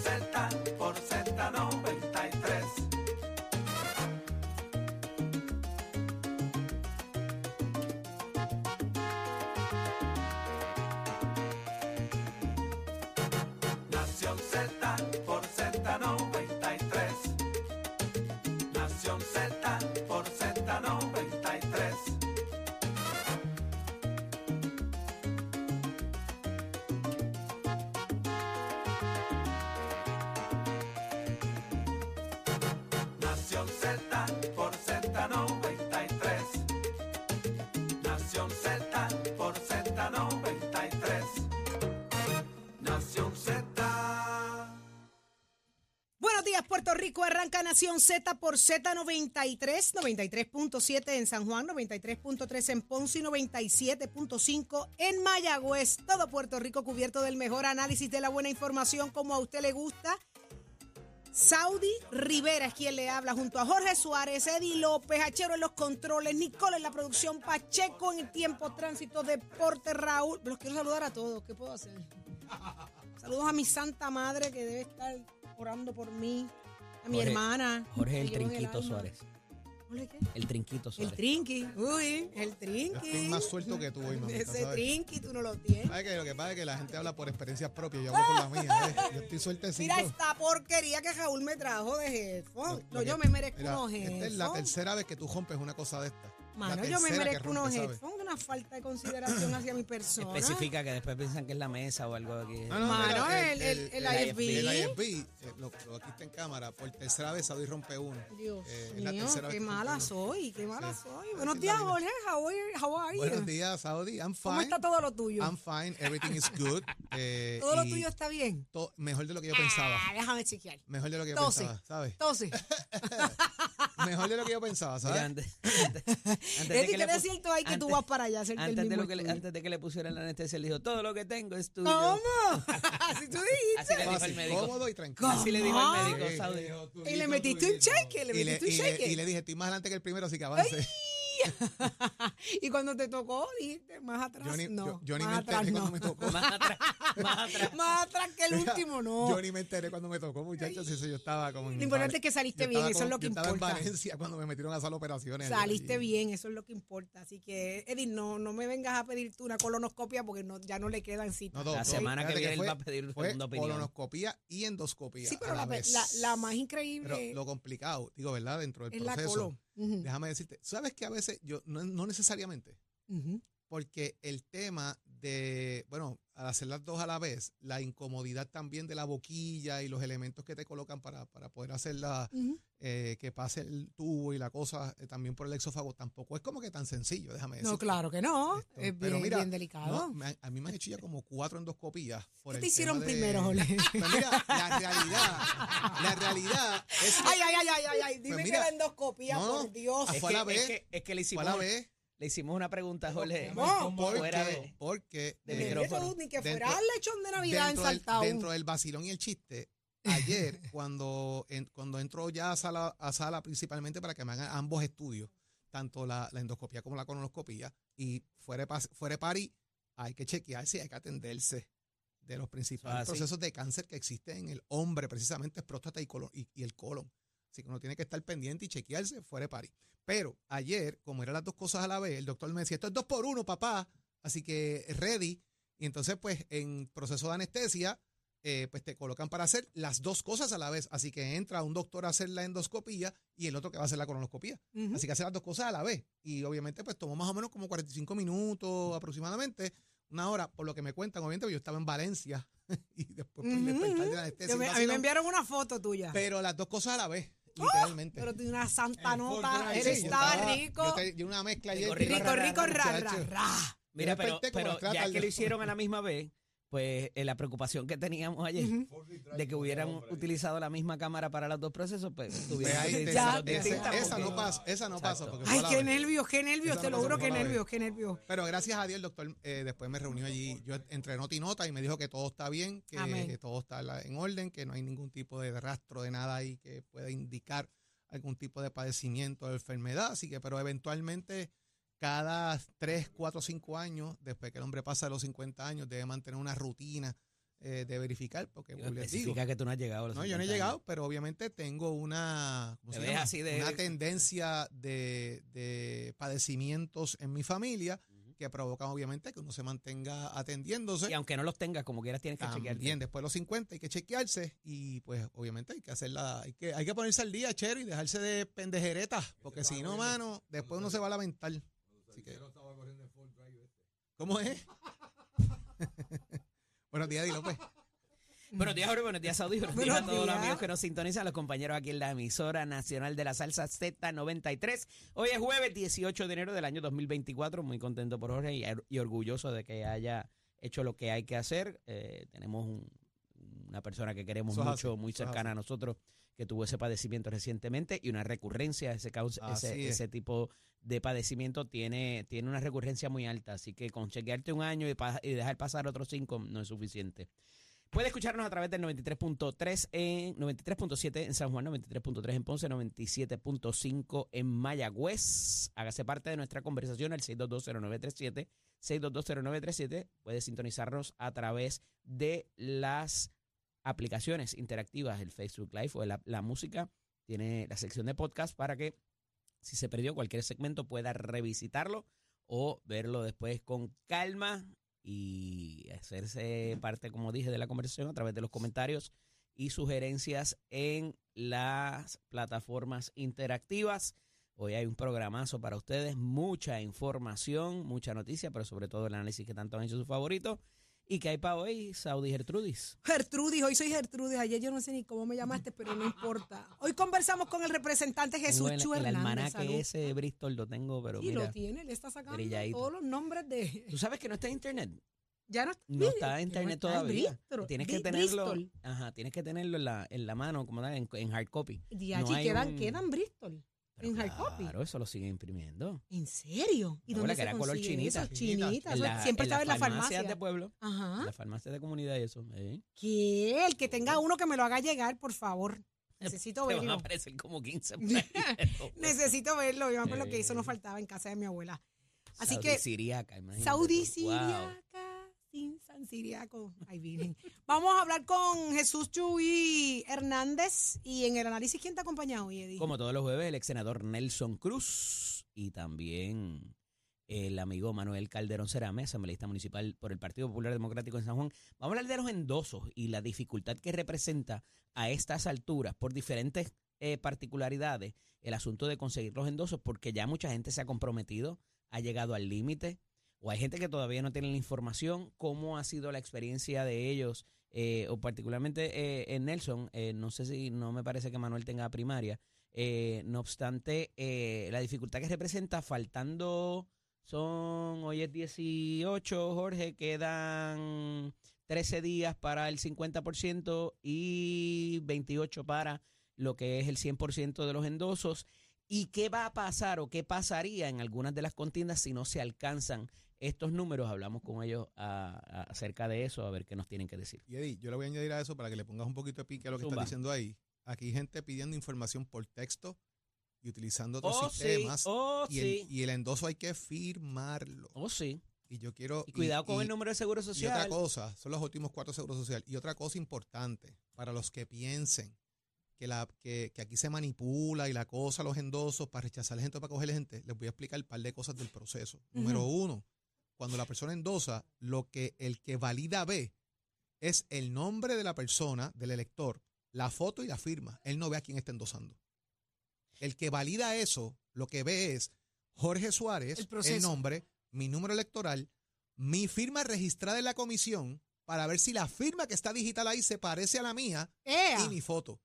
Z Rico. Arranca Nación Z por Z93, 93.7 en San Juan, 93.3 en Ponce y 97.5 en Mayagüez. Todo Puerto Rico cubierto del mejor análisis de la buena información como a usted le gusta. Saudi Rivera es quien le habla junto a Jorge Suárez, Eddie López, Achero en los controles, Nicole en la producción, Pacheco en el tiempo, tránsito, deporte, Raúl. Los quiero saludar a todos. ¿Qué puedo hacer? Saludos a mi santa madre que debe estar orando por mí, mi Jorge- hermana. Jorge el Trinquito. Suárez. ¿Jorge qué? El Trinquito El Suárez. trinqui, uy, el Yo trinqui. estoy más suelto que tú hoy, mamita, Ese ¿sabes? trinqui tú no lo tienes. ¿Sabes que Lo que pasa es que la gente habla por experiencias propias, yo hablo por la mía. ¿sabes? Yo estoy sueltecito. Mira esta porquería que Raúl me trajo de headphone. No, Lo yo me merezco mira, unos Esta es la tercera vez que tú rompes una cosa de esta. Mano, yo me merezco unos headphones, una falta de consideración hacia mi persona. Especifica que después piensan que es la mesa o algo aquí. No, no, Mano, mira, el- el- el IFB. El IFB, eh, lo, lo aquí está en cámara, por tercera vez Saudi rompe uno. Dios Eh, la mío, qué mala rompe soy, qué mala Sí. soy. Buenos días. Jorge. How are, how are you? Buenos días, Saudi. I'm ¿Cómo fine. está todo lo tuyo? I'm fine. Everything is good. Eh, ¿Todo lo tuyo está bien? to- mejor de lo que yo pensaba. Ah, déjame chequear. Mejor de lo que yo pensaba, ¿sabes? Entonces, Mejor de lo que yo pensaba, ¿sabes? Antes, antes- antes de Eddie, que ¿qué le decir ahí que tú antes- vas para allá a hacerte el antes de, mismo lo que le, antes de que le pusieran la anestesia, él dijo, todo lo que tengo es tuyo. ¿Cómo? Así tú Así dijiste. le dijo el médico. cómodo y tranquilo. Así le dijo el ¿Cómo? médico, Sí. Saudi. Y le metiste un cheque, le Y le, metiste un le, cheque. y le dije, estoy más adelante que el primero, así que avance. Y cuando te tocó, dijiste, más atrás, Yo ni, no. yo, yo ni me más enteré atrás, cuando no. me tocó. Más atrás, más atrás. Más atrás que el Mira, último, no. Yo ni me enteré cuando me tocó, muchachos. Eso yo estaba como en Lo importante es que saliste bien, eso es lo que yo estaba importa. en Valencia cuando me metieron a hacer operaciones. Saliste allí. bien, eso es lo que importa. Así que, Eddie, no, no me vengas a pedir tú una colonoscopia porque no, ya no le quedan citas. No, La semana que viene él va a pedir fue segunda opinión. colonoscopía y endoscopía sí, pero a la, la, vez. la- la más increíble Pero lo complicado, digo, ¿verdad? Dentro del es la Déjame decirte, ¿sabes que a veces yo, no, no necesariamente, porque el tema de, bueno, al hacer las dos a la vez, la incomodidad también de la boquilla y los elementos que te colocan para, para poder hacerla, Ujú. eh, que pase el tubo y la cosa eh, también por el exófago, tampoco es como que tan sencillo, déjame decir. No, claro que no. Esto, Es pero bien, mira, bien delicado. No, me han- a mí me han hecho ya como cuatro endoscopías. Por ¿Qué el te hicieron de- primero, Jorge? Pues mira, la realidad, la realidad es que Ay, ay, ay, ay, ay, ay. Dime Pues que la endoscopía, no, por Dios. Es fue que, a la es vez. que, es que le fue hicimos, a la vez. Le hicimos una pregunta a Jorge. ¿Cómo? Fuera Porque, de- porque de eh, Ni que que Dentro- fuera el lechón de Navidad dentro, del, dentro del vacilón y el chiste, ayer cuando, en- cuando entro ya a sala, a sala principalmente para que me hagan ambos estudios, tanto la, la endoscopía como la colonoscopía, y fuera, fuera de pari, hay que chequearse, hay que atenderse de los principales Ah, sí. procesos de cáncer que existen en el hombre, precisamente es próstata y, colon, y, y el colon. Así que uno tiene que estar pendiente y chequearse fuera de pari. Pero ayer, como eran las dos cosas a la vez, el doctor me decía, esto es dos por uno, papá, así que ready. Y entonces, pues, en proceso de anestesia, eh, pues te colocan para hacer las dos cosas a la vez. Así que entra un doctor a hacer la endoscopía y el otro que va a hacer la colonoscopía. Así que hace las dos cosas a la vez. Y obviamente, pues tomó más o menos como 45 minutos aproximadamente, una hora, por lo que me cuentan. Obviamente, yo estaba en Valencia y después pues, despertar de la anestesia. Me- a mí me enviaron una foto tuya. Pero las dos cosas a la vez, literalmente. Pero tiene una santa nota. Sí, Él estaba rico. Yo, una mezcla ayer. Rico, Rico, rico, ra, ra, muchacho. ra. Mira, pero, ya que lo hicieron a la misma vez, pues eh, la preocupación que teníamos ayer de que hubieran utilizado la misma cámara para los dos procesos, pues distintas esa porque- no pasa, esa no pasa. Exacto. porque fue Ay, qué nervios, qué nervios. Esa Te no lo juro, qué nervios, qué nervios. Pero gracias a Dios el doctor eh, después me reunió allí. Yo entré nota y nota y me dijo que todo está bien, que, todo está en orden, que no hay ningún tipo de rastro de nada ahí que pueda indicar algún tipo de padecimiento o enfermedad. Así que, pero eventualmente cada 3, 4, 5 años, después que el hombre pasa de los 50 años, debe mantener una rutina eh, de verificar, porque digo, Especifica que tú no has llegado a los no, yo no he 50 años. llegado, pero obviamente tengo una, ¿cómo Te se ves llama? así de- una tendencia de, de padecimientos en mi familia que provocan obviamente que uno se mantenga atendiéndose. Y aunque no los tengas, como quieras, tienes que chequear. También después de los 50 hay que chequearse y pues obviamente hay que hacerla, hay que, hay que ponerse al día, chero, y dejarse de pendejeretas, porque si no, mano, después uno se va a lamentar. Así que- ¿Cómo es? Buenos días, Di López. Buenos días, Jorge. Buenos días, Saudi. Buenos, Buenos días a todos los amigos que nos sintonizan, los compañeros aquí en la emisora nacional de la salsa Z93. Hoy es jueves 18 de enero del año 2024. Muy contento por Jorge y, y orgulloso de que haya hecho lo que hay que hacer. Eh, tenemos un- una persona que queremos Eso mucho, así, muy cercana a nosotros, que tuvo ese padecimiento recientemente y una recurrencia, ese, causa, Así ese, es. ese tipo de padecimiento tiene, tiene una recurrencia muy alta. Así que con chequearte un año y, pa- y dejar pasar otros cinco no es suficiente. Puede escucharnos a través del 93.3 en 93.7 en San Juan, 93.3 en Ponce, 97.5 en Mayagüez. Hágase parte de nuestra conversación al 6220937, 6220937. Puede sintonizarnos a través de las aplicaciones interactivas, el Facebook Live o la, la música. Tiene la sección de podcast para que si se perdió cualquier segmento pueda revisitarlo o verlo después con calma y hacerse parte, como dije, de la conversación a través de los comentarios y sugerencias en las plataformas interactivas. Hoy hay un programazo para ustedes, mucha información, mucha noticia, pero sobre todo el análisis que tanto han hecho sus favoritos. ¿Y que hay para hoy, Saudi Gertrudis? Gertrudis, hoy soy Gertrudis. Ayer yo no sé ni cómo me llamaste, pero no importa. Hoy conversamos con el representante Jesús el, Chu el Hernández. almanaque ese Bristol lo tengo, pero Y mira, lo tiene, le está sacando brilladito. todos los nombres de. ¿tú sabes que no está en internet? Ya no, No está en no internet está en todavía. Bristol. Tienes que tenerlo, Bristol. ajá, tienes que tenerlo en la, en la mano, como en, en hard copy. No hay quedan, un- quedan Bristol. Pero En hard copy. Claro, eso lo siguen imprimiendo. ¿En serio? ¿Y dónde abuela, que se era color consigue chinita. eso? Chinita. Chinita. En eso la- siempre en estaba en la las farmacias farmacia. de pueblo, en Ajá. la farmacia de comunidad y eso. ¿eh? Que el que tenga uno que me lo haga llegar, por favor. Necesito Te van a verlo. aparecer como 15 por ahí, pero- Necesito verlo. Yo me acuerdo que eso nos Eh. faltaba en casa de mi abuela. Así Saudi que Siriaca, imagínate Saudi tú. Wow. Siriaca, sin San Siriaco. Vamos a hablar con Jesús Chuy Hernández. Y en el análisis, ¿quién te acompaña hoy, Eddie? Como todos los jueves, el ex senador Nelson Cruz y también el amigo Manuel Calderón Cerame, asambleísta municipal por el Partido Popular Democrático en San Juan. Vamos a hablar de los endosos y la dificultad que representa a estas alturas por diferentes eh, particularidades el asunto de conseguir los endosos, porque ya mucha gente se ha comprometido, ha llegado al límite, o hay gente que todavía no tiene la información, cómo ha sido la experiencia de ellos, eh, o particularmente eh, en Nelson, eh, no sé si no me parece que Manuel tenga primaria, no obstante, la dificultad que representa faltando, son, hoy es 18, Jorge, quedan 13 días para el 50% y 28 para lo que es el 100% de los endosos. ¿Y qué va a pasar o qué pasaría en algunas de las contiendas si no se alcanzan estos números? Hablamos con ellos a- a- acerca de eso, a ver qué nos tienen que decir. Y Eddie, yo le voy a añadir a eso para que le pongas un poquito de pique a lo que Zumba. estás diciendo ahí. Aquí hay gente pidiendo información por texto y utilizando otros Oh, sí, sistemas. oh, y, el, sí, y el endoso hay que firmarlo. oh, sí. Y yo quiero. Y cuidado con y- el número de seguro Y otra social. cosa, son los últimos cuatro seguros social. Y otra cosa importante, para los que piensen que, la, que, que aquí se manipula y la cosa, los endosos, para rechazar gente o para coger gente, les voy a explicar un par de cosas del proceso. Número uno, cuando la persona endosa, lo que el que valida ve es el nombre de la persona, del elector, la foto y la firma. Él no ve a quién está endosando. El que valida eso, lo que ve es Jorge Suárez, El nombre, mi número electoral, mi firma registrada en la comisión para ver si la firma que está digital ahí se parece a la mía ¡Ea! y mi foto.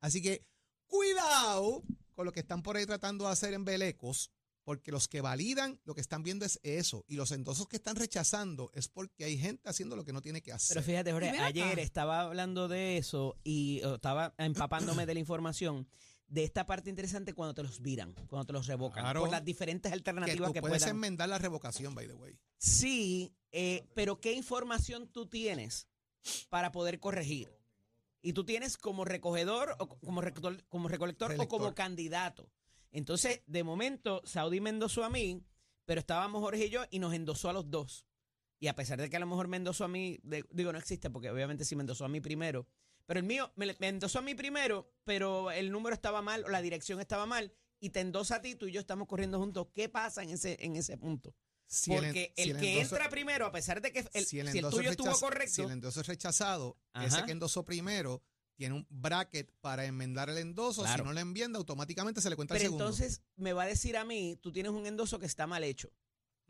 Así que cuidado con lo que están por ahí tratando de hacer en Belecos, porque los que validan lo que están viendo es eso. Y los endosos que están rechazando es porque hay gente haciendo lo que no tiene que hacer. Pero fíjate, Jorge, acá. ayer estaba hablando de eso y oh, estaba empapándome de la información de esta parte interesante cuando te los viran, cuando te los revocan, Claro. por las diferentes que alternativas tú que, puedes puedan. enmendar la revocación, by the way. Sí, eh, pero ¿qué información tú tienes para poder corregir? Y tú tienes como recogedor, o como, recol- como recolector o como candidato. Entonces, de momento, Saudi me endosó a mí, pero estábamos Jorge y yo y nos endosó a los dos. Y a pesar de que a lo mejor me endosó a mí, de- digo, no existe porque obviamente sí me endosó a mí primero, pero el mío me, me endosó a mí primero, pero el número estaba mal o la dirección estaba mal y te endosa a ti, tú y yo estamos corriendo juntos. ¿Qué pasa en ese, en ese punto? Si el en- Porque si el, que endoso- entra primero, a pesar de que el, si el, si tuyo es estuvo correcto, Si el endoso es rechazado, Ajá. ese que endosó primero tiene un bracket para enmendar el endoso. Claro. Si no le enmienda, automáticamente se le cuenta el segundo. entonces me va a decir a mí, tú tienes un endoso que está mal hecho,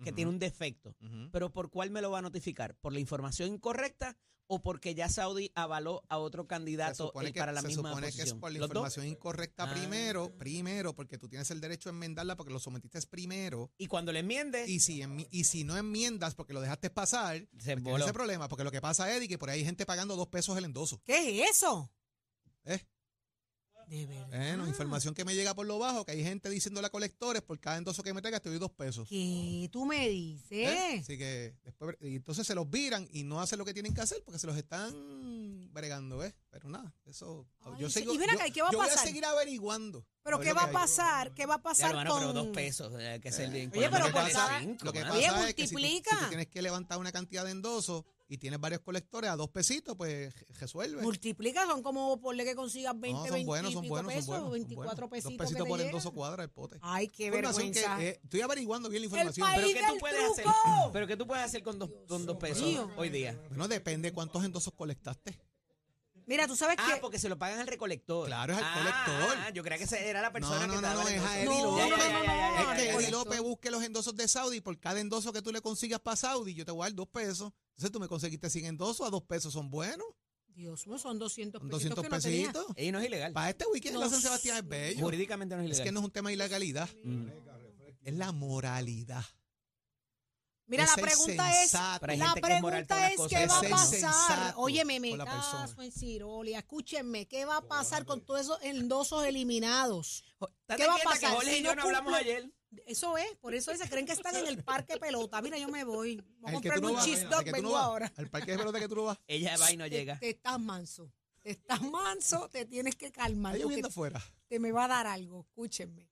que tiene un defecto. Pero ¿por cuál me lo va a notificar? ¿Por la información incorrecta o porque ya Saudi avaló a otro candidato eh, que, para la se misma supone que es posición? por la información incorrecta Ah. primero, primero, porque tú tienes el derecho a enmendarla porque lo sometiste primero. Y cuando le enmiende, Y si, enmi- y si no enmiendas porque lo dejaste pasar, se pues ese problema. Porque lo que pasa, Eddie, que por ahí hay gente pagando dos pesos el endoso. ¿Qué es eso? ¿Eh? De verdad. Bueno, información que me llega por lo bajo, que hay gente diciéndole a colectores, por cada endoso que me traigas te doy dos pesos. ¿Qué tú me dices? ¿Eh? Así que después, y entonces se los viran y no hacen lo que tienen que hacer porque se los están bregando, ¿ves? Pero nada, eso. Ay, yo sigo, Y ven acá, yo- ¿y qué va a yo voy a seguir averiguando. ¿Pero qué va que a pasar? ¿Qué va a Ya, pasar hermano, con...? pero dos pesos, eh, hay que ser bien. Oye, lo pero cinco, Lo que mano. Oye, pasa es que si tú, si multiplica. tú tienes que levantar una cantidad de endosos y tienes varios colectores a dos pesitos, pues resuelve. Multiplica, son como por que consigas 20, No, 20 son buenos, y son buenos, son pesos, buenos. son 24 buenos. pesitos Dos pesitos que por te endoso llegan. cuadra el pote. Ay, qué Información que, vergüenza. eh, estoy averiguando bien la El información. país Pero ¿qué tú puedes hacer? truco. Pero ¿qué tú puedes hacer con dos, con dos pesos mío. hoy día? Bueno, depende cuántos endosos colectaste. Mira, tú sabes Ah, que... porque se lo pagan al recolector. Claro, es al Ah, colector. ah, yo creía que esa era la persona No, no, que no, no, es a. Eddie López. Es que Eddie. López busque los endosos de Saudi y por cada endoso que tú le consigas para Saudi, yo te voy a dar dos pesos. Entonces tú me conseguiste 100 endosos a dos pesos, son buenos. Dios mío, son 200 Son pesitos 200 que no tenía. pesitos. Y no es ilegal. Para este weekend No la San Sebastián es bello. Jurídicamente no es Es ilegal. que no es un tema de ilegalidad, Mm. es la moralidad. Mira, Es la pregunta es, sensato. Pero hay la gente que es moral para pregunta es qué va a pasar. sensato Óyeme, me con la persona. caso en Cirolia. Escúchenme, ¿qué va a pasar con todos esos endosos eliminados? Estate ¿Qué va a quieta que pasar Jorge si y yo no no hablamos ayer. Eso es, por eso se creen que están en el parque pelota. Mira, yo me voy. Voy a Al que comprarme tú no un vas, cheese al dog, que tú no vengo vas, ahora. Al parque de pelota que tú no vas. Ella va y no Te, llega. te estás manso. Te estás manso, te tienes que calmar. Porque afuera. te me va a dar algo. Escúchenme.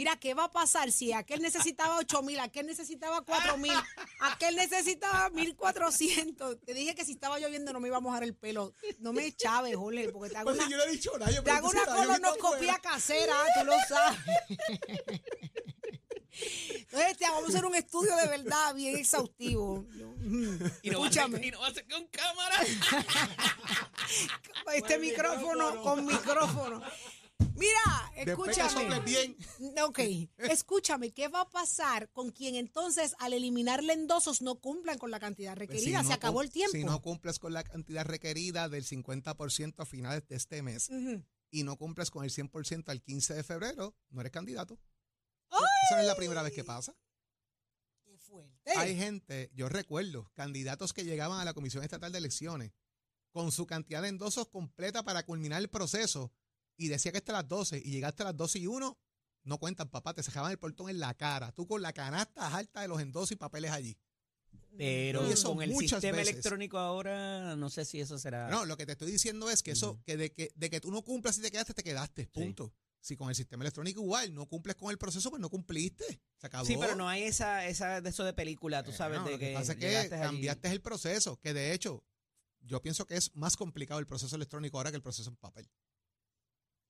Mira, ¿qué va a pasar si aquel necesitaba 8 mil, aquel necesitaba 4 mil, aquel necesitaba 1400? Te dije que si estaba lloviendo no me iba a mojar el pelo. No me chaves, Jorge, porque te hago Pues una, si yo no he dicho nada, yo te hago una colonoscopia casera, tú lo sabes. Entonces te vamos a hacer un estudio de verdad bien exhaustivo. Yo, Y no, va a ser, Escúchame. y no va a ser con cámara. este micrófono con micrófono. Mira, escúchame. bien. Ok, escúchame, ¿qué va a pasar con quien entonces al eliminarle endosos no cumplan con la cantidad Pues requerida? si Se acabó el tiempo. Si no cumples con la cantidad requerida del 50% a finales de este mes y no cumples con el 100% al 15 de febrero, no eres candidato. Eso no es la primera vez que pasa. Qué fuerte. Hay gente, yo recuerdo, candidatos que llegaban a la Comisión Estatal de Elecciones con su cantidad de endosos completa para culminar el proceso y decía que hasta las 12 y llegaste a las 12 y 1, no cuentan, papá, te sacaban el portón en la cara. Tú con la canasta alta de los endosos y papeles allí. Pero Y eso con el sistema veces. electrónico ahora, no sé si eso será. No, lo que te estoy diciendo es que eso, que de que, de que tú no cumplas y te quedaste, te quedaste, punto. Si con el sistema electrónico igual no cumples con el proceso, pues no cumpliste. Se acabó. sí, pero no hay esa, esa de eso de película, tú sabes, Bueno, de lo que que, pasa es que allí. cambiaste el proceso, que de hecho, yo pienso que es más complicado el proceso electrónico ahora que el proceso en papel.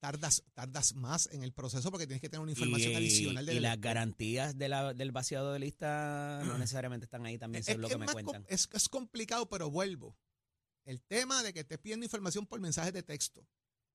Tardas, tardas más en el proceso porque tienes que tener una información y, adicional y del las garantías de la- del vaciado de lista no necesariamente están ahí también, Es, según lo que me cuentan. es- es complicado, pero vuelvo. El tema de que estés pidiendo información por mensajes de texto.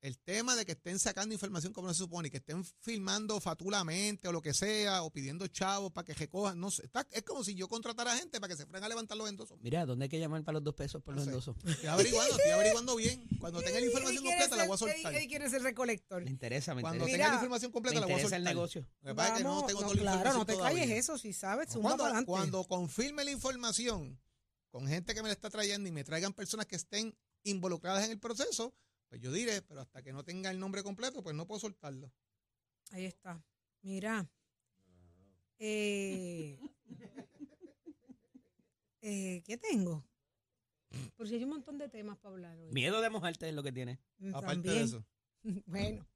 El tema de que estén sacando información como no se supone, y que estén filmando fatulamente o lo que sea, o pidiendo chavos para que recojan. No sé. Está- es como si yo contratara gente para que se fueran a levantar los endosos. Mira, ¿dónde hay que llamar para los dos pesos por No los sé. endosos? Estoy averiguando, estoy averiguando bien. Cuando tenga la información completa, la voy a ser- soltar. Él, quiere ser recolector. Me interesa, me Cuando interesa. Tenga la información Me completa, la voy a soltar. el negocio. Pasa es que no Vamos, tengo no, toda la claro, información no te todavía. calles eso, si sabes, zumba Cuando, para cuando confirme la información con gente que me la está trayendo y me traigan personas que estén involucradas en el proceso, pues yo diré, pero hasta que no tenga el nombre completo, pues no puedo soltarlo. Ahí está. Mira. Eh, eh, ¿Qué tengo? Por si hay un montón de temas para hablar hoy. Miedo de mojarte es lo que tiene. Mm, Aparte también. de eso, Bueno.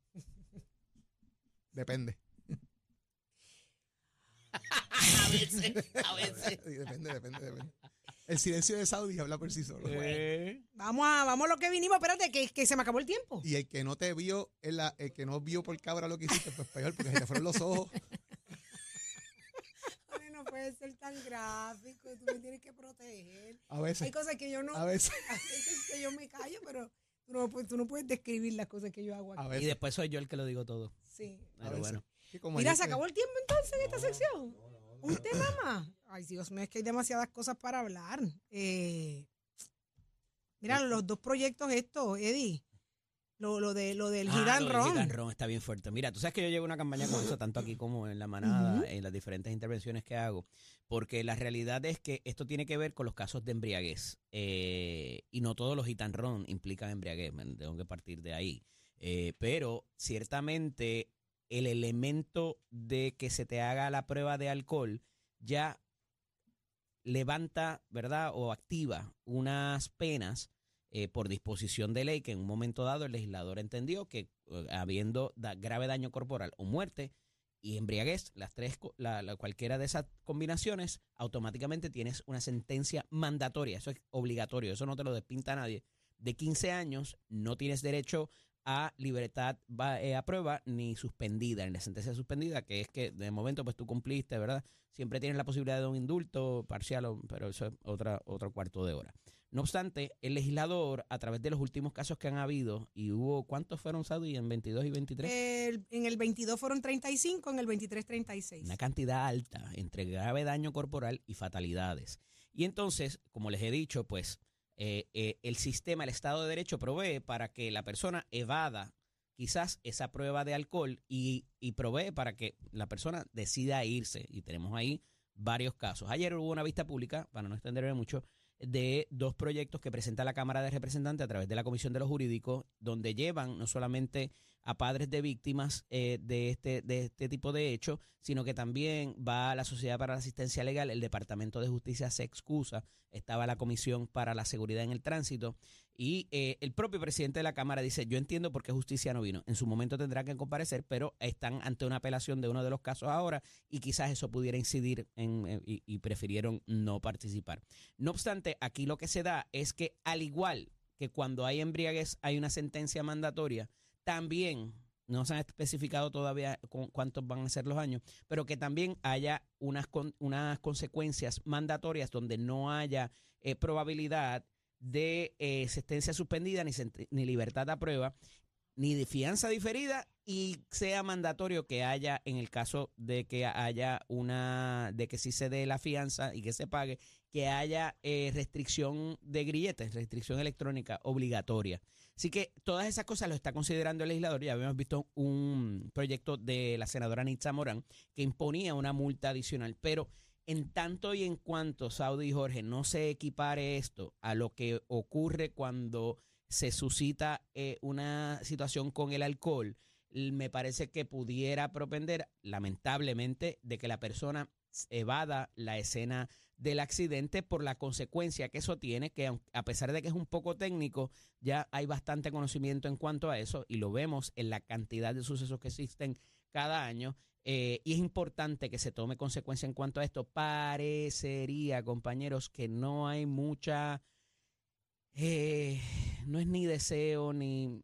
depende. A veces, a veces. Sí, depende, depende, depende. El silencio de Saudi habla por sí solo. Eh, Vamos a, vamos a lo que vinimos. Espérate, que, que se me acabó el tiempo. Y el que no te vio, el que no vio por cabra lo que hiciste, pues peor, porque se te fueron los ojos. Ay, no puede ser tan gráfico. Tú me tienes que proteger. A Hay veces, cosas que yo no. a veces, Hay veces que yo me callo, pero tú no, tú no puedes describir las cosas que yo hago a aquí. y veces. después soy yo el que lo digo todo. Sí. a Pero bueno. Mira, se acabó el tiempo entonces en esta sección. Un tema más. Ay, Dios mío, es que hay demasiadas cosas para hablar. Eh, mira, los dos proyectos estos, Eddie. Lo, lo, de, lo del Ah, Hit and lo del and Run está bien fuerte. Mira, tú sabes que yo llevo una campaña con eso, tanto aquí como en la manada, en las diferentes intervenciones que hago, porque la realidad es que esto tiene que ver con los casos de embriaguez. eh, y no todos los hit and run implican embriaguez, tengo que partir de ahí. Eh, pero ciertamente el elemento de que se te haga la prueba de alcohol ya levanta, ¿verdad? O activa unas penas eh, por disposición de ley que en un momento dado el legislador entendió que eh, habiendo da- grave daño corporal o muerte y embriaguez, las tres, la- cualquiera de esas combinaciones, automáticamente tienes una sentencia mandatoria. Eso es obligatorio, eso no te lo despinta nadie. De 15 años no tienes derecho a libertad va- eh, a prueba ni suspendida, en la sentencia suspendida, que es que de momento pues tú cumpliste, ¿verdad? Siempre tienes la posibilidad de un indulto parcial, o- pero eso es otra, otro cuarto de hora. No obstante, el legislador, a través de los últimos casos que han habido, y hubo, ¿cuántos fueron, Saudi, en 22 y 23? El- en el 22 fueron 35, en el 23 36. Una cantidad alta entre grave daño corporal y fatalidades. Y entonces, como les he dicho, pues eh, eh, el sistema, el Estado de Derecho provee para que la persona evada quizás esa prueba de alcohol y, y provee para que la persona decida irse. Y tenemos ahí varios casos. Ayer hubo una vista pública, para no extenderme mucho, de dos proyectos que presenta la Cámara de Representantes a través de la Comisión de los Jurídicos, donde llevan no solamente a padres de víctimas eh, de, este, de este tipo de hechos, sino que también va a la Sociedad para la Asistencia Legal, el Departamento de Justicia se excusa, estaba la Comisión para la Seguridad en el Tránsito, y eh, el propio presidente de la Cámara dice, yo entiendo por qué justicia no vino, en su momento tendrá que comparecer, pero están ante una apelación de uno de los casos ahora y quizás eso pudiera incidir en, eh, y, y prefirieron no participar. No obstante, aquí lo que se da es que al igual que cuando hay embriaguez hay una sentencia mandatoria, también, no se han especificado todavía cu- cuántos van a ser los años, pero que también haya unas, unas consecuencias mandatorias donde no haya eh, probabilidad de eh, suspendida ni, ni libertad a prueba, ni de fianza diferida y sea mandatorio que haya, en el caso de que haya una, de que sí se dé la fianza y que se pague, que haya eh, restricción de grilletes, restricción electrónica obligatoria. Así que todas esas cosas lo está considerando el legislador. Ya habíamos visto un proyecto de la senadora Nitza Morán que imponía una multa adicional, pero en tanto y en cuanto, Saudi y Jorge, no se equipare esto a lo que ocurre cuando se suscita eh, una situación con el alcohol, me parece que pudiera propender, lamentablemente, de que la persona evada la escena del accidente por la consecuencia que eso tiene, que a pesar de que es un poco técnico, ya hay bastante conocimiento en cuanto a eso y lo vemos en la cantidad de sucesos que existen cada año. eh, y es importante que se tome consecuencia en cuanto a esto. Parecería, compañeros, que no hay mucha, eh, no es ni deseo ni,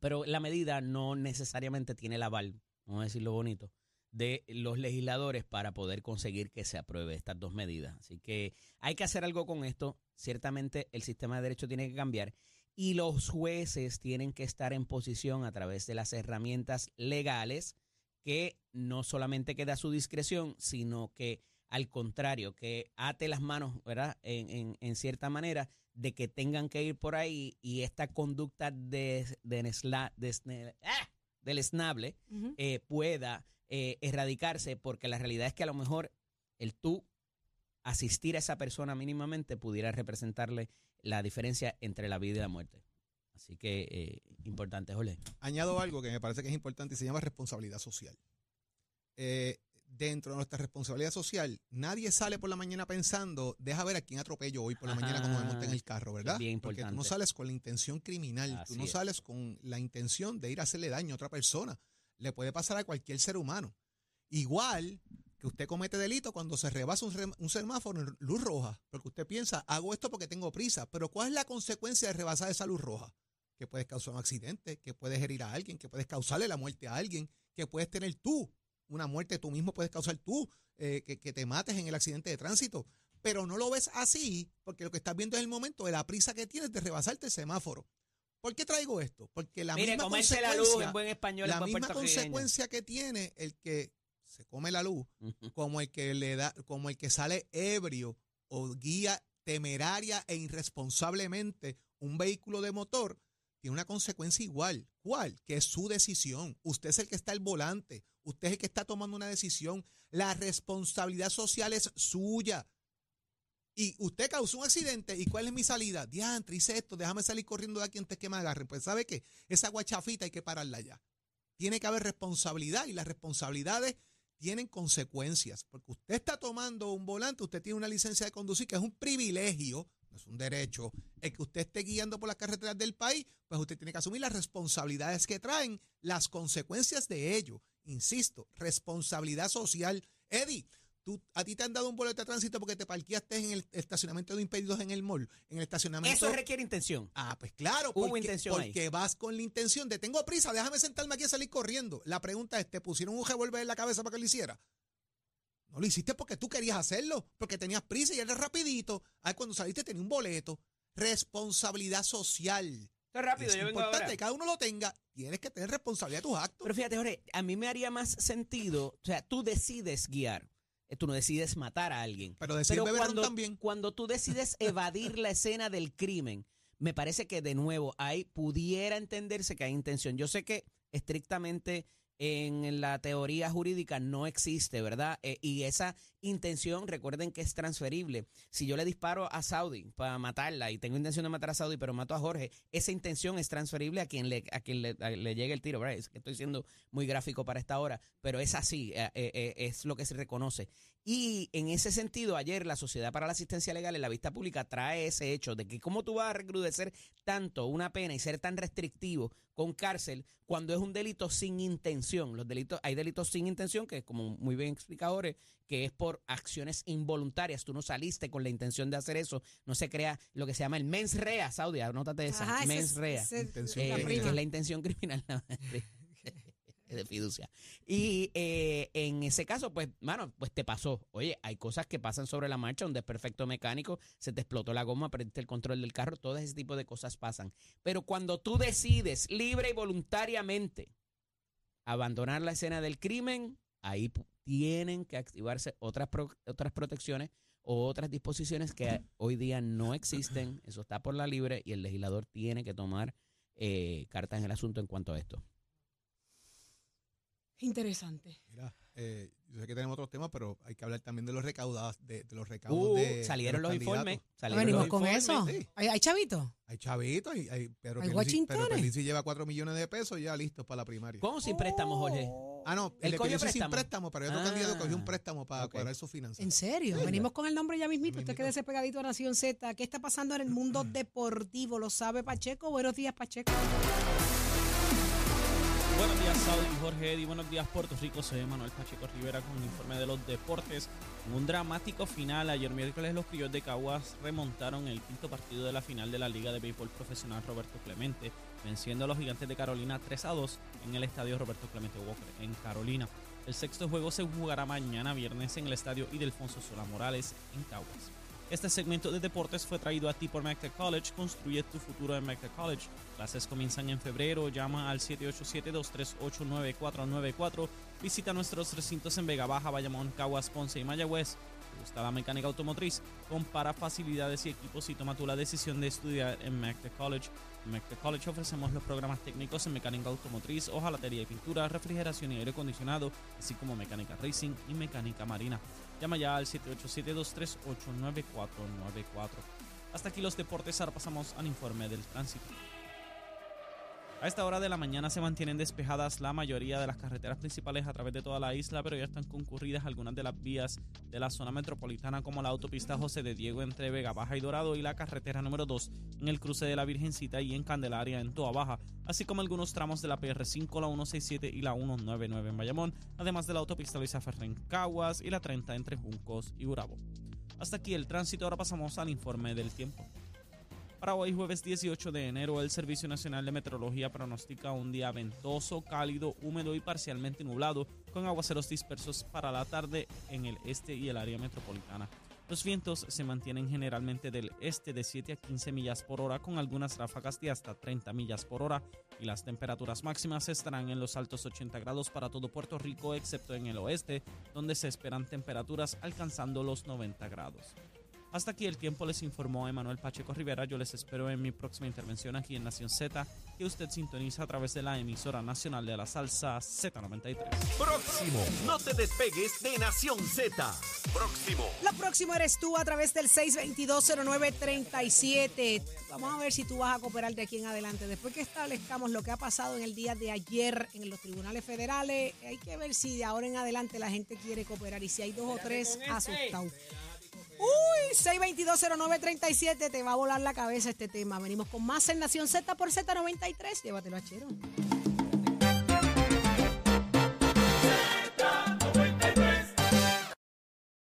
pero la medida no necesariamente tiene el aval, vamos a decirlo bonito, de los legisladores para poder conseguir que se apruebe estas dos medidas. Así que hay que hacer algo con esto. Ciertamente el sistema de derecho tiene que cambiar y los jueces tienen que estar en posición a través de las herramientas legales que no solamente queda a su discreción, sino que al contrario, que ate las manos, ¿verdad? En, en- en cierta manera, de que tengan que ir por ahí y esta conducta de, de nesla- desne- ¡ah! del esnable eh, pueda eh, erradicarse, porque la realidad es que a lo mejor el tú asistir a esa persona mínimamente pudiera representarle la diferencia entre la vida y la muerte. Así que eh, importante, Jorge. Añado algo que me parece que es importante y se llama responsabilidad social. Eh, dentro de nuestra responsabilidad social, nadie sale por la mañana pensando, deja ver a quién atropello hoy por la mañana cuando me en el carro, ¿verdad? Porque tú no sales con la intención criminal, Así tú no es. sales con la intención de ir a hacerle daño a otra persona. Le puede pasar a cualquier ser humano. Igual que usted comete delito cuando se rebasa un, rem- un semáforo en luz roja, porque usted piensa, hago esto porque tengo prisa, pero ¿cuál es la consecuencia de rebasar esa luz roja? Que puedes causar un accidente, que puedes herir a alguien, que puedes causarle la muerte a alguien, que puedes tener tú una muerte tú mismo, puedes causar tú, eh, que, que te mates en el accidente de tránsito. Pero no lo ves así, porque lo que estás viendo es el momento de la prisa que tienes de rebasarte el semáforo. ¿Por qué traigo esto? Porque la Mire, misma comerse la luz consecuencia- en buen español, en la buen misma consecuencia que tiene el que se come la luz, como el que le da, como el que sale ebrio o guía temeraria e irresponsablemente un vehículo de motor, tiene una consecuencia igual. ¿Cuál? Que es su decisión. Usted es el que está al volante. Usted es el que está tomando una decisión. La responsabilidad social es suya. Y usted causó un accidente. ¿Y cuál es mi salida? Diantre, hice esto. Déjame salir corriendo de aquí antes que me agarren. Pues, ¿sabe qué? Esa guachafita hay que pararla ya. Tiene que haber responsabilidad y las responsabilidades tienen consecuencias. Porque usted está tomando un volante, usted tiene una licencia de conducir, que es un privilegio, no es un derecho. El que usted esté guiando por las carreteras del país, pues usted tiene que asumir las responsabilidades que traen, las consecuencias de ello. Insisto, responsabilidad social. Eddie, tú, a ti te han dado un boleto de tránsito porque te parqueaste en el estacionamiento de impedidos en el mall, en el estacionamiento. Eso requiere intención. Ah, pues claro, Hubo porque, intención ahí. porque vas con la intención de tengo prisa, déjame sentarme aquí y salir corriendo. La pregunta es, ¿te pusieron un revólver en la cabeza para que lo hiciera? No lo hiciste porque tú querías hacerlo, porque tenías prisa y era rapidito. Ah, cuando saliste tenía un boleto. Responsabilidad social. Esto es rápido, es yo vengo importante ahora. que cada uno lo tenga. Tienes que tener responsabilidad de tus actos. Pero fíjate, Jorge, a mí me haría más sentido, o sea, tú decides guiar, eh, tú no decides matar a alguien. Pero Pero cuando, también. cuando tú decides evadir la escena del crimen, me parece que de nuevo ahí pudiera entenderse que hay intención. Yo sé que estrictamente en la teoría jurídica no existe, ¿verdad? Eh, y esa intención, recuerden que es transferible. Si yo le disparo a Saudi para matarla y tengo intención de matar a Saudi, pero mato a Jorge, esa intención es transferible a quien le, a quien le, a- le llegue el tiro. Es que estoy siendo muy gráfico para esta hora, pero es así, eh, eh, eh, es lo que se reconoce. Y en ese sentido, ayer la Sociedad para la Asistencia Legal en la vista pública trae ese hecho de que cómo tú vas a recrudecer tanto una pena y ser tan restrictivo con cárcel cuando es un delito sin intención. Los delitos, hay delitos sin intención, que como muy bien explicado Jorge, que es por acciones involuntarias. Tú no saliste con la intención de hacer eso. No se crea lo que se llama el mens rea, Saudi, anótate esa, Ajá, ese mens es- rea. ese Eh, la que es la intención criminal de, de fiducia. Y eh, en ese caso, pues, mano, pues te pasó. Oye, hay cosas que pasan sobre la marcha, un desperfecto mecánico, se te explotó la goma, perdiste el control del carro, todo ese tipo de cosas pasan. Pero cuando tú decides libre y voluntariamente abandonar la escena del crimen, ahí tienen que activarse otras, pro- otras protecciones o otras disposiciones que hoy día no existen. Eso está por la libre y el legislador tiene que tomar eh, cartas en el asunto en cuanto a esto. Interesante. Mira, eh, yo sé que tenemos otros temas, pero hay que hablar también de los recaudados, de, de los recaudos Uh, de salieron de los informes. salieron Venimos los con informes. eso. sí. ¿Hay, hay chavito? Hay chavitos, hay, hay- pero Hay pero lleva 4 millones de pesos ya listos para la primaria. ¿Cómo sin préstamos, Jorge? Ah, no, El el, de sin préstamo. préstamo, pero el otro Ah, candidato cogió un préstamo para ok. cuadrar sus finanzas. ¿En serio? Venimos con el nombre ya mismito. Usted quédese pegadito a Nación Z. ¿Qué está pasando en el mundo deportivo? ¿Lo sabe Pacheco? Buenos días, Pacheco. Buenos días, Puerto Rico. Soy Manuel Pacheco Rivera con un informe de los deportes. En un dramático final, ayer miércoles los Criollos de Caguas remontaron el quinto partido de la final de la Liga de Béisbol Profesional Roberto Clemente, venciendo a los Gigantes de Carolina 3 a 2 en el estadio Roberto Clemente Walker en Carolina. El sexto juego se jugará mañana viernes en el estadio Idelfonso Sola Morales en Caguas. Este segmento de deportes fue traído a ti por McTech College. Construye tu futuro en McTech College. Clases comienzan en febrero. Llama al 787-238-9494. Visita nuestros recintos en Vega Baja, Bayamón, Caguas, Ponce y Mayagüez. ¿Te gusta la mecánica automotriz? Compara facilidades y equipos y toma tú la decisión de estudiar en McTech College. En McTech College ofrecemos los programas técnicos en mecánica automotriz, hojalatería y pintura, refrigeración y aire acondicionado, así como mecánica racing y mecánica marina. Llama ya al 787-238-9494. Hasta aquí los deportes, ahora pasamos al informe del tránsito. A esta hora de la mañana se mantienen despejadas la mayoría de las carreteras principales a través de toda la isla, pero ya están concurridas algunas de las vías de la zona metropolitana como la autopista José de Diego entre Vega Baja y Dorado y la carretera número 2 en el cruce de la Virgencita y en Candelaria en Toa Baja, así como algunos tramos de la PR5, la 167 y la 199 en Bayamón, además de la autopista Luisa Ferrer Caguas y la 30 entre Juncos y Burabo. Hasta aquí el tránsito, ahora pasamos al informe del tiempo. Para hoy, jueves 18 de enero, el Servicio Nacional de Meteorología pronostica un día ventoso, cálido, húmedo y parcialmente nublado, con aguaceros dispersos para la tarde en el este y el área metropolitana. Los vientos se mantienen generalmente del este de 7 a 15 millas por hora, con algunas ráfagas de hasta 30 millas por hora, y las temperaturas máximas estarán en los altos 80 grados para todo Puerto Rico, excepto en el oeste, donde se esperan temperaturas alcanzando los 90 grados. Hasta aquí el tiempo les informó Emanuel Pacheco Rivera. Yo les espero en mi próxima intervención aquí en Nación Z, que usted sintoniza a través de la emisora nacional de la salsa Z93. Próximo. No te despegues de Nación Z. Próximo. Lo próximo eres tú a través del 6220937. Vamos a ver si tú vas a cooperar de aquí en adelante. Después que establezcamos lo que ha pasado en el día de ayer en los tribunales federales, hay que ver si de ahora en adelante la gente quiere cooperar y si hay dos o tres asustados. Uy, 6220937, te va a volar la cabeza este tema. Venimos con más en Nación Z por Z93. Llévatelo a Chero.